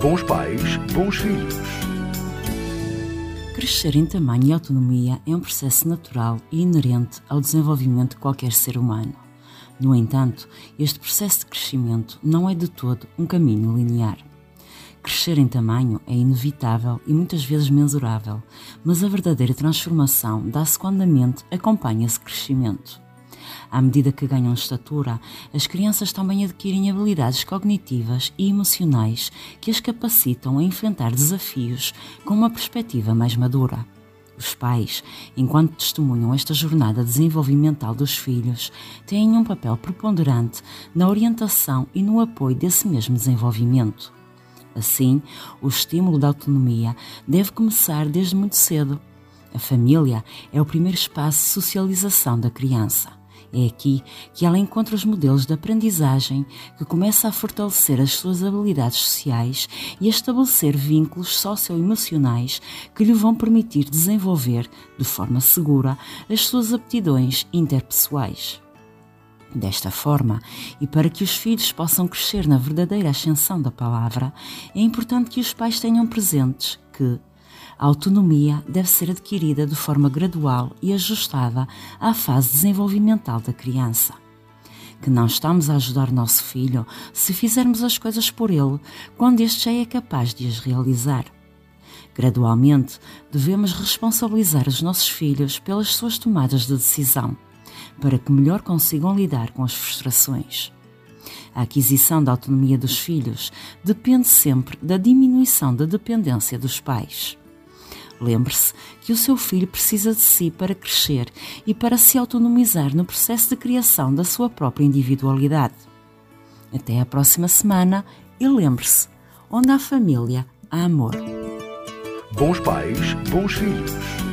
Bons pais, bons filhos. Crescer em tamanho e autonomia é um processo natural e inerente ao desenvolvimento de qualquer ser humano. No entanto, este processo de crescimento não é de todo um caminho linear. Crescer em tamanho é inevitável e muitas vezes mensurável, mas a verdadeira transformação dá-se quando a mente acompanha esse crescimento. À medida que ganham estatura, as crianças também adquirem habilidades cognitivas e emocionais que as capacitam a enfrentar desafios com uma perspectiva mais madura. Os pais, enquanto testemunham esta jornada desenvolvimental dos filhos, têm um papel preponderante na orientação e no apoio desse mesmo desenvolvimento. Assim, o estímulo da autonomia deve começar desde muito cedo. A família é o primeiro espaço de socialização da criança. É aqui que ela encontra os modelos de aprendizagem que começa a fortalecer as suas habilidades sociais e a estabelecer vínculos socioemocionais que lhe vão permitir desenvolver, de forma segura, as suas aptidões interpessoais. Desta forma, e para que os filhos possam crescer na verdadeira ascensão da palavra, é importante que os pais tenham presentes que, a autonomia deve ser adquirida de forma gradual e ajustada à fase desenvolvimental da criança. Que não estamos a ajudar nosso filho se fizermos as coisas por ele, quando este já é capaz de as realizar. Gradualmente, devemos responsabilizar os nossos filhos pelas suas tomadas de decisão, para que melhor consigam lidar com as frustrações. A aquisição da autonomia dos filhos depende sempre da diminuição da dependência dos pais. Lembre-se que o seu filho precisa de si para crescer e para se autonomizar no processo de criação da sua própria individualidade. Até a próxima semana e lembre-se: onde há família, há amor. Bons pais, bons filhos.